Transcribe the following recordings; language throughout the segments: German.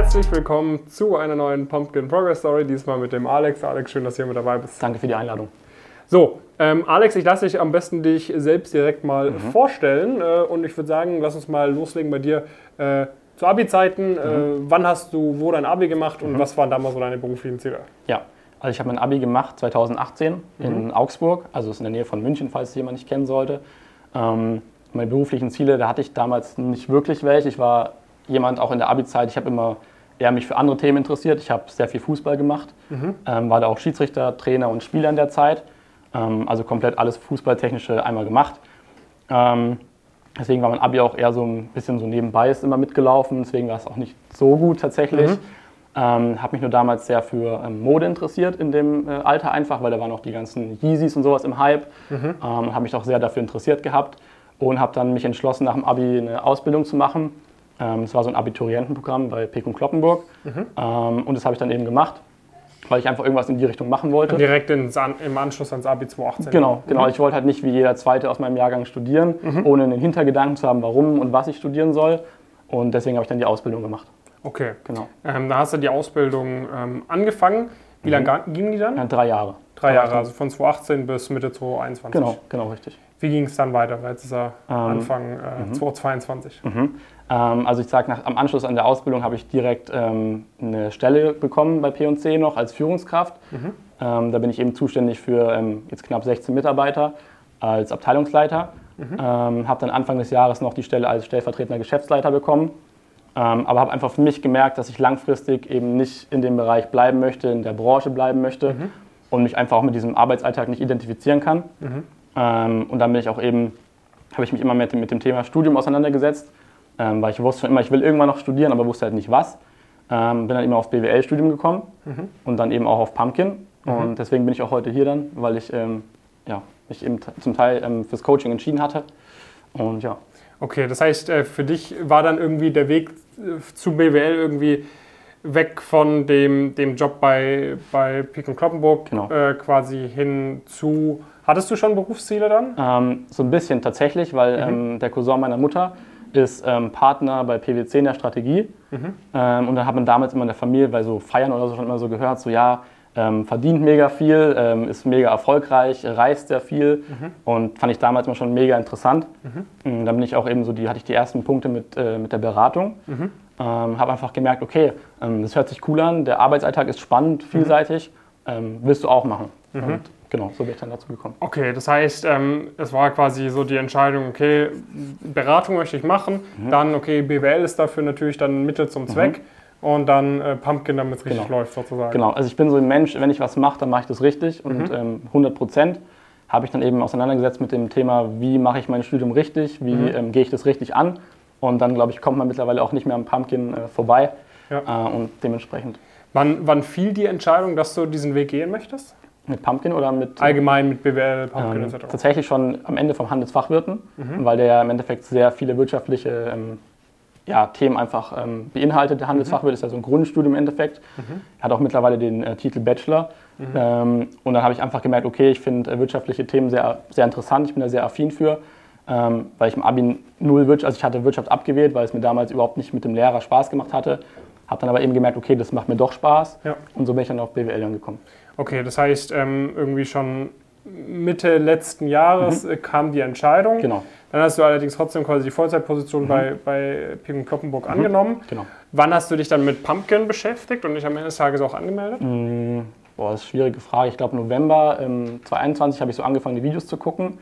Herzlich willkommen zu einer neuen Pumpkin Progress Story, diesmal mit dem Alex. Alex, schön, dass du hier mit dabei bist. Danke für die Einladung. So, ähm, Alex, ich lasse dich am besten dich selbst direkt mal Mhm. vorstellen äh, und ich würde sagen, lass uns mal loslegen bei dir. Äh, zu Abi-Zeiten, äh, Mhm. wann hast du wo dein Abi gemacht und was waren damals so deine beruflichen Ziele? Ja, also ich habe mein Abi gemacht 2018 Mhm. in Augsburg, also ist in der Nähe von München, falls es jemand nicht kennen sollte. Ähm, meine beruflichen Ziele, da hatte ich damals nicht wirklich welche. Ich war jemand auch in der Abi-Zeit, ich habe immer eher mich für andere Themen interessiert. Ich habe sehr viel Fußball gemacht, Mhm. ähm, war da auch Schiedsrichter, Trainer und Spieler in der Zeit. Ähm, also komplett alles Fußballtechnische einmal gemacht. Ähm, deswegen war mein Abi auch eher so ein bisschen so nebenbei ist immer mitgelaufen. Deswegen war es auch nicht so gut tatsächlich. Mhm. Ähm, habe mich nur damals sehr für ähm, Mode interessiert in dem äh, Alter einfach, weil da waren auch die ganzen Yeezys und sowas im Hype. Mhm. Ähm, habe mich auch sehr dafür interessiert gehabt und habe dann mich entschlossen, nach dem Abi eine Ausbildung zu machen. Ähm, das war so ein Abiturientenprogramm bei Pekun Kloppenburg. Mhm. Ähm, und das habe ich dann eben gemacht, weil ich einfach irgendwas in die Richtung machen wollte. Direkt ins, im Anschluss ans Abi 2018. Genau, genau. Ich wollte halt nicht wie jeder Zweite aus meinem Jahrgang studieren, ohne einen Hintergedanken zu haben, warum und was ich studieren soll. Und deswegen habe ich dann die Ausbildung gemacht. Okay. Genau. Ähm, da hast du die Ausbildung ähm, angefangen. Wie lange ga- ging die dann? Ja, drei Jahre. Drei Jahre, also von 2018 bis Mitte 2021. Genau, genau, richtig. Wie ging es dann weiter? Weil Jetzt ist Ähm, Anfang äh, 2022. Mhm. Ähm, also ich sage, am Anschluss an der Ausbildung habe ich direkt ähm, eine Stelle bekommen bei P&C noch als Führungskraft. Ähm, da bin ich eben zuständig für ähm, jetzt knapp 16 Mitarbeiter als Abteilungsleiter. Ähm, habe dann Anfang des Jahres noch die Stelle als stellvertretender Geschäftsleiter bekommen. Aber habe einfach für mich gemerkt, dass ich langfristig eben nicht in dem Bereich bleiben möchte, in der Branche bleiben möchte und mich einfach auch mit diesem Arbeitsalltag nicht identifizieren kann. Ähm, und dann bin ich auch eben, habe ich mich immer mit, dem- mit dem Thema Studium auseinandergesetzt, ähm, weil ich wusste schon immer, ich will irgendwann noch studieren, aber wusste halt nicht was. Ähm, bin dann eben auf BWL-Studium gekommen und dann eben auch auf Pumpkin. Und deswegen bin ich auch heute hier dann, weil ich ähm, ja, mich eben zum Teil ähm, fürs Coaching entschieden hatte. Und ja, Okay, das heißt, äh, für dich war dann irgendwie der Weg äh, zu BWL irgendwie weg von dem, dem Job bei, bei Pik und Kloppenburg Genau. äh, quasi hin zu. Hattest du schon Berufsziele dann? Ähm, so ein bisschen tatsächlich, weil ähm, der Cousin meiner Mutter ist ähm, Partner bei PwC in der Strategie. Ähm, und dann hat man damals immer in der Familie bei so Feiern oder so schon immer so gehört, so ja, ähm, verdient mega viel, ähm, ist mega erfolgreich, reist sehr viel. Und fand ich damals immer schon mega interessant. Und dann bin ich auch eben so, die hatte ich die ersten Punkte mit, äh, mit der Beratung. Ähm, habe einfach gemerkt, okay, das hört sich cool an, der Arbeitsalltag ist spannend, vielseitig, ähm, willst du auch machen. Und genau, so bin ich dann dazu gekommen. Okay, das heißt, ähm, es war quasi so die Entscheidung, okay, Beratung möchte ich machen, Mhm. dann, okay, BWL ist dafür natürlich dann Mittel zum Zweck und dann äh, Pumpkin, damit es richtig Genau. läuft sozusagen. Genau, also ich bin so ein Mensch, wenn ich was mache, dann mache ich das richtig und ähm, 100 Prozent habe ich dann eben auseinandergesetzt mit dem Thema, wie mache ich mein Studium richtig, wie ähm, gehe ich das richtig an und dann, glaube ich, kommt man mittlerweile auch nicht mehr am Pumpkin äh, vorbei Ja. äh, und dementsprechend Wann, wann fiel die Entscheidung, dass du diesen Weg gehen möchtest? mit Pumpkin oder mit Allgemein mit BWL, Pumpkin ähm, etc. tatsächlich schon am Ende vom Handelsfachwirten, weil der ja im Endeffekt sehr viele wirtschaftliche ähm, ja, Themen einfach ähm, beinhaltet. Der Handelsfachwirt ist ja so ein Grundstudium im Endeffekt. Hat auch mittlerweile den äh, Titel Bachelor. Ähm, und dann habe ich einfach gemerkt, okay, ich finde äh, wirtschaftliche Themen sehr, sehr interessant. Ich bin da sehr affin für, ähm, weil ich im Abi null Wirtschaft, also ich hatte Wirtschaft abgewählt, weil es mir damals überhaupt nicht mit dem Lehrer Spaß gemacht hatte. Habe dann aber eben gemerkt, okay, das macht mir doch Spaß. Ja. Und so bin ich dann auf BWL dann gekommen. Okay, das heißt, ähm, irgendwie schon Mitte letzten Jahres äh, kam die Entscheidung. Mhm. Genau, Mhm. Dann hast du allerdings trotzdem quasi die Vollzeitposition bei, bei Pim Kloppenburg angenommen. genau. Wann hast du dich dann mit Pumpkin beschäftigt und dich am Ende des Tages auch angemeldet? Mm, Boah, das ist eine schwierige Frage. Ich glaube, November ähm, 2021 habe ich so angefangen, die Videos zu gucken.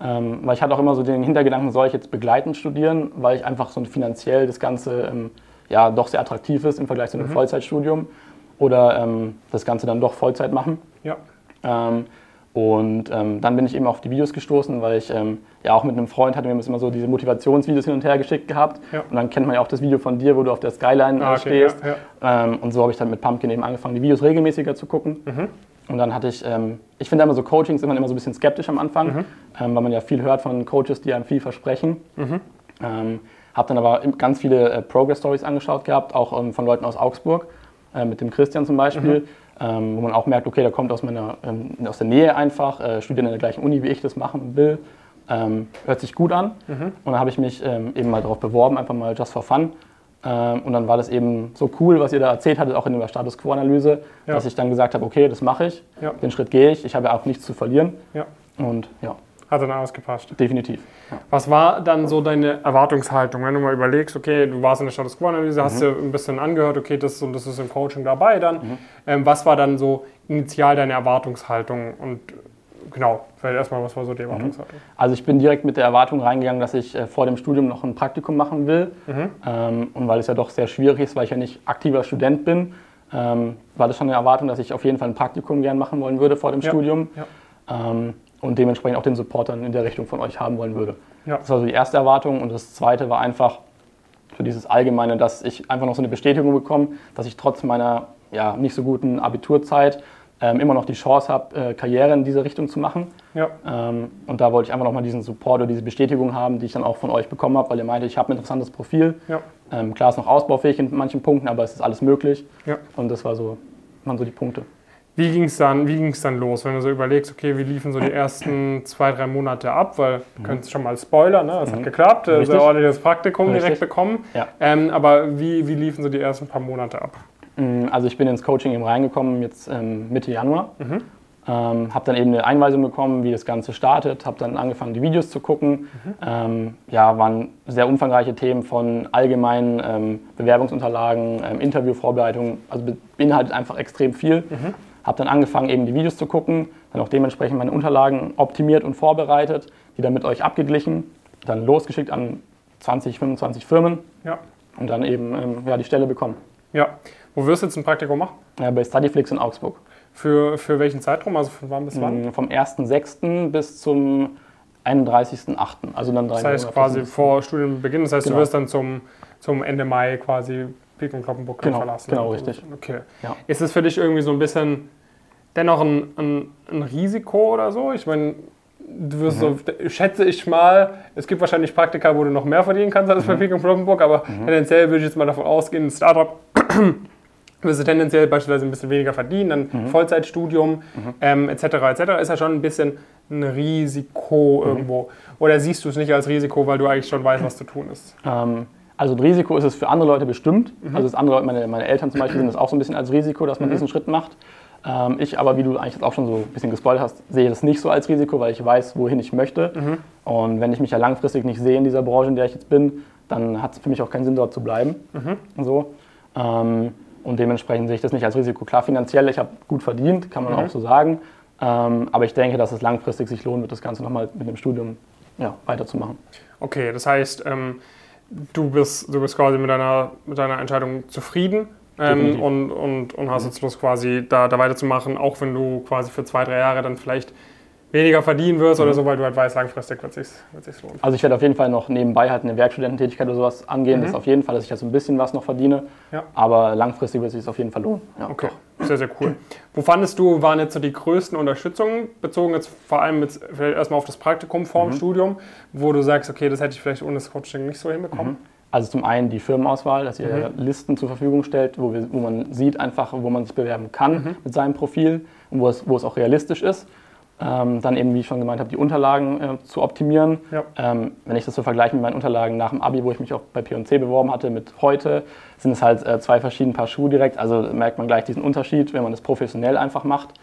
Ähm, weil ich hatte auch immer so den Hintergedanken, soll ich jetzt begleitend studieren, weil ich einfach so finanziell das Ganze ähm, ja doch sehr attraktiv ist im Vergleich zu einem Vollzeitstudium. Oder ähm, das Ganze dann doch Vollzeit machen. Ja. Ähm, und ähm, dann bin ich eben auf die Videos gestoßen, weil ich ähm, ja auch mit einem Freund hatte mir immer so diese Motivationsvideos hin und her geschickt gehabt. Ja. Und dann kennt man ja auch das Video von dir, wo du auf der Skyline Ah, äh, okay, stehst. ja, ja. Ähm, und so habe ich dann mit Pumpkin eben angefangen, die Videos regelmäßiger zu gucken. Mhm. Und dann hatte ich, ähm, ich finde immer so Coachings immer, immer so ein bisschen skeptisch am Anfang, Mhm. ähm, weil man ja viel hört von Coaches, die einem viel versprechen. Ähm, habe dann aber ganz viele äh, Progress-Stories angeschaut gehabt, auch ähm, von Leuten aus Augsburg, äh, mit dem Christian zum Beispiel, ähm, wo man auch merkt, okay, der kommt aus, meiner, ähm, aus der Nähe einfach, äh, studiert in der gleichen Uni, wie ich das machen will. Ähm, hört sich gut an. Und dann habe ich mich ähm, eben mal darauf beworben, einfach mal just for fun. Ähm, und dann war das eben so cool, was ihr da erzählt hattet, auch in der Status Quo-Analyse, Ja. dass ich dann gesagt habe, okay, das mache ich, Ja. den Schritt gehe ich, ich habe ja auch nichts zu verlieren. Ja. Und ja, Hat dann alles gepasst. definitiv. Ja. Was war dann so deine Erwartungshaltung, wenn du mal überlegst, okay, du warst in der Status Quo-Analyse, hast dir ein bisschen angehört, okay, das und das ist im Coaching dabei dann. Ähm, was war dann so initial deine Erwartungshaltung? Und genau, vielleicht erstmal, was war so die Erwartungshaltung? Also ich bin direkt mit der Erwartung reingegangen, dass ich äh, vor dem Studium noch ein Praktikum machen will. Ähm, und weil es ja doch sehr schwierig ist, weil ich ja nicht aktiver Student bin, ähm, war das schon eine Erwartung, dass ich auf jeden Fall ein Praktikum gern machen wollen würde vor dem Ja. Studium. Ja. Ähm, und dementsprechend auch den Support dann in der Richtung von euch haben wollen würde. Ja. Das war so die erste Erwartung. Und das zweite war einfach so dieses Allgemeine, dass ich einfach noch so eine Bestätigung bekomme, dass ich trotz meiner ja, nicht so guten Abiturzeit ähm, immer noch die Chance habe, äh, Karriere in diese Richtung zu machen. Ja. Ähm, und da wollte ich einfach nochmal diesen Support oder diese Bestätigung haben, die ich dann auch von euch bekommen habe, weil ihr meinte, ich habe ein interessantes Profil. Ja. Ähm, klar ist noch ausbaufähig in manchen Punkten, aber es ist alles möglich. Ja. Und das war so, waren so die Punkte. Wie ging es dann, wie ging's dann los, wenn du so überlegst, okay, wie liefen so die ersten zwei, drei Monate ab? Weil, du könntest schon mal spoilern, ne? es hat geklappt, äh, sehr Richtig. ordentliches Praktikum direkt Richtig. bekommen. Ja. Ähm, aber wie, wie liefen so die ersten paar Monate ab? Mm, Also ich bin ins Coaching eben reingekommen, jetzt ähm, Mitte Januar. Ähm, habe dann eben eine Einweisung bekommen, wie das Ganze startet. Habe dann angefangen, die Videos zu gucken. Ähm, ja, waren sehr umfangreiche Themen von allgemeinen ähm, Bewerbungsunterlagen, ähm, Interviewvorbereitungen. Also be- beinhaltet einfach extrem viel. Habe dann angefangen, eben die Videos zu gucken. Dann auch dementsprechend meine Unterlagen optimiert und vorbereitet, die dann mit euch abgeglichen. Dann losgeschickt an 20, 25 Firmen Ja. und dann eben ähm, ja, die Stelle bekommen. Ja. Wo wirst du jetzt ein Praktikum machen? Ja, bei Studyflix in Augsburg. Für, für welchen Zeitraum? Also von wann bis wann? Mm, Vom 1.6. bis zum 31.8. Also dann drei Das heißt Monate. quasi vor Studienbeginn. Das heißt, Genau. du wirst dann zum, zum Ende Mai quasi Pik und Kloppenburg Genau, verlassen. genau, richtig. Okay. Ja. Ist es für dich irgendwie so ein bisschen dennoch ein, ein, ein Risiko oder so? Ich meine, du wirst Mhm. so, schätze ich mal, es gibt wahrscheinlich Praktika, wo du noch mehr verdienen kannst als Mhm. bei Pik und Kloppenburg, aber tendenziell würde ich jetzt mal davon ausgehen, ein Startup wirst du tendenziell beispielsweise ein bisschen weniger verdienen, dann Mhm. Vollzeitstudium ähm, etc. etc. ist ja schon ein bisschen ein Risiko Mhm. irgendwo. Oder siehst du es nicht als Risiko, weil du eigentlich schon weißt, was zu tun ist? Ähm, also ein Risiko ist es für andere Leute bestimmt. Mhm. Also das andere Leute, meine, meine Eltern zum Beispiel sehen das auch so ein bisschen als Risiko, dass man diesen Schritt macht. Ähm, ich aber, wie du eigentlich jetzt auch schon so ein bisschen gespoilt hast, sehe das nicht so als Risiko, weil ich weiß, wohin ich möchte. Mhm. Und wenn ich mich ja langfristig nicht sehe in dieser Branche, in der ich jetzt bin, dann hat es für mich auch keinen Sinn, dort zu bleiben. Mhm. So. Ähm, und dementsprechend sehe ich das nicht als Risiko. Klar, finanziell, ich habe gut verdient, kann man Mhm. auch so sagen. Ähm, aber ich denke, dass es langfristig sich lohnt wird, das Ganze nochmal mit dem Studium ja, weiterzumachen. Okay, das heißt, ähm, du, bist, du bist quasi mit deiner, mit deiner Entscheidung zufrieden ähm, und, und, und hast jetzt Lust, quasi da, da weiterzumachen, auch wenn du quasi für zwei, drei Jahre dann vielleicht weniger verdienen wirst oder so, weil du halt weißt, langfristig wird es sich, lohnen. Also ich werde auf jeden Fall noch nebenbei halt eine Werkstudententätigkeit oder sowas angehen. Das ist auf jeden Fall, dass ich halt so ein bisschen was noch verdiene. Ja. Aber langfristig wird es sich auf jeden Fall lohnen. Ja, Okay, sehr, sehr cool. Wo fandest du, waren jetzt so die größten Unterstützungen, bezogen jetzt vor allem jetzt vielleicht erstmal auf das Praktikum vorm Studium, wo du sagst, okay, das hätte ich vielleicht ohne das Coaching nicht so hinbekommen? Also zum einen die Firmenauswahl, dass ihr Listen zur Verfügung stellt, wo, wir, wo man sieht einfach, wo man sich bewerben kann mit seinem Profil und wo es, wo es auch realistisch ist. Ähm, dann eben, wie ich schon gemeint habe, die Unterlagen äh, zu optimieren. Ja. Ähm, wenn ich das so vergleiche mit meinen Unterlagen nach dem Abi, wo ich mich auch bei P&C beworben hatte, mit heute, sind es halt äh, zwei verschiedene Paar Schuhe direkt. Also merkt man gleich diesen Unterschied, wenn man das professionell einfach macht.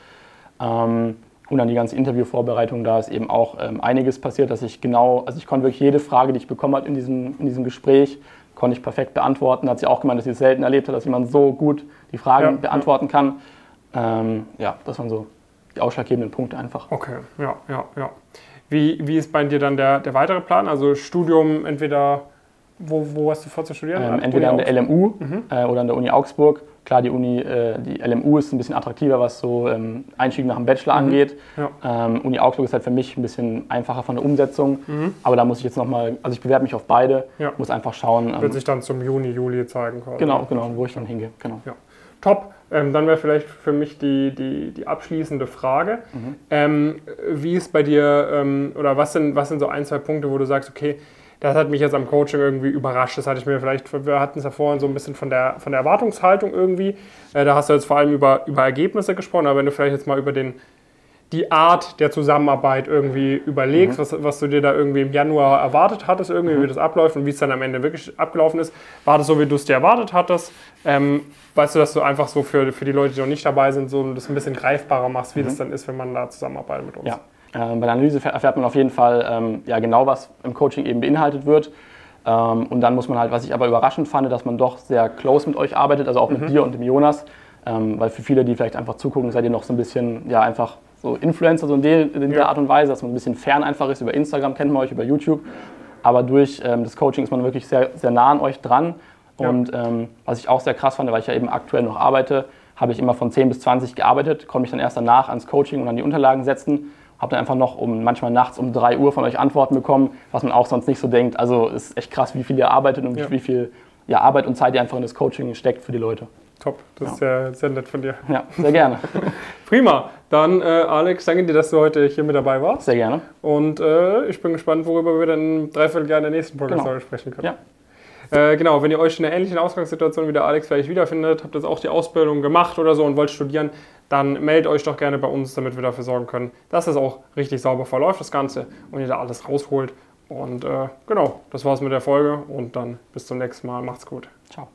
Ähm, und dann die ganze Interviewvorbereitung, da ist eben auch ähm, einiges passiert, dass ich genau, also ich konnte wirklich jede Frage, die ich bekommen habe in diesem, in diesem Gespräch, konnte ich perfekt beantworten. Da hat sie auch gemeint, dass sie es selten erlebt hat, dass jemand so gut die Fragen Ja, beantworten kann. Ähm, ja, das waren so die ausschlaggebenden Punkte einfach. Okay, ja, ja, ja. Wie, wie ist bei dir dann der, der weitere Plan? Also Studium entweder, wo, wo hast du vor zu studieren? Ähm, Uni entweder an der? LMU äh, oder an der Uni Augsburg. Klar, die Uni, äh, die LMU ist ein bisschen attraktiver, was so ähm, Einstieg nach dem Bachelor angeht. Ja. Ähm, Uni Augsburg ist halt für mich ein bisschen einfacher von der Umsetzung. Aber da muss ich jetzt nochmal, also ich bewerbe mich auf beide, Ja. muss einfach schauen. Ähm, Wird sich dann zum Juni, Juli zeigen quasi. genau, genau, wo ich dann hingehe. Genau. Ja. Top. Ähm, dann wäre vielleicht für mich die, die, die abschließende Frage. Mhm. Ähm, wie ist bei dir, ähm, oder was sind, was sind so ein, zwei Punkte, wo du sagst, okay, das hat mich jetzt am Coaching irgendwie überrascht. Das hatte ich mir vielleicht, wir hatten es ja vorhin so ein bisschen von der, von der Erwartungshaltung irgendwie. Äh, da hast du jetzt vor allem über, über Ergebnisse gesprochen, aber wenn du vielleicht jetzt mal über den, die Art der Zusammenarbeit irgendwie überlegst, mhm. was, was du dir da irgendwie im Januar erwartet hattest, irgendwie, mhm. wie das abläuft und wie es dann am Ende wirklich abgelaufen ist. War das so, wie du es dir erwartet hattest? Ähm, weißt du, dass du einfach so für, für die Leute, die noch nicht dabei sind, so das ein bisschen greifbarer machst, wie mhm. das dann ist, wenn man da zusammenarbeitet mit uns? Ja. Ähm, bei der Analyse erfährt man auf jeden Fall ähm, ja, genau, was im Coaching eben beinhaltet wird. Ähm, und dann muss man halt, was ich aber überraschend fand, dass man doch sehr close mit euch arbeitet, also auch mit mhm. dir und dem Jonas. Weil für viele, die vielleicht einfach zugucken, seid ihr noch so ein bisschen, ja, einfach so Influencer so in, der, in der Art und Weise, dass man ein bisschen fern einfach ist. Über Instagram kennt man euch, über YouTube. Aber durch ähm, das Coaching ist man wirklich sehr, sehr nah an euch dran. Und ja. ähm, was ich auch sehr krass fand, weil ich ja eben aktuell noch arbeite, habe ich immer von 10 bis 20 gearbeitet, konnte mich dann erst danach ans Coaching und an die Unterlagen setzen. Habe dann einfach noch um manchmal nachts um 3 Uhr von euch Antworten bekommen, was man auch sonst nicht so denkt. Also ist echt krass, wie viel ihr arbeitet und ja. wie viel ja, Arbeit und Zeit ihr einfach in das Coaching steckt für die Leute. Top, das ja. ist sehr, sehr nett von dir. Ja, sehr gerne. Prima. Dann, äh, Alex, danke dir, dass du heute hier mit dabei warst. Sehr gerne. Und äh, ich bin gespannt, worüber wir dann dreiviertel Jahr in der nächsten Podcast genau. sprechen können. Ja. Äh, genau, wenn ihr euch in einer ähnlichen Ausgangssituation wie der Alex vielleicht wiederfindet, habt ihr auch die Ausbildung gemacht oder so und wollt studieren, dann meldet euch doch gerne bei uns, damit wir dafür sorgen können, dass es auch richtig sauber verläuft, das Ganze, und ihr da alles rausholt. Und äh, genau, das war's mit der Folge und dann bis zum nächsten Mal. Macht's gut. Ciao.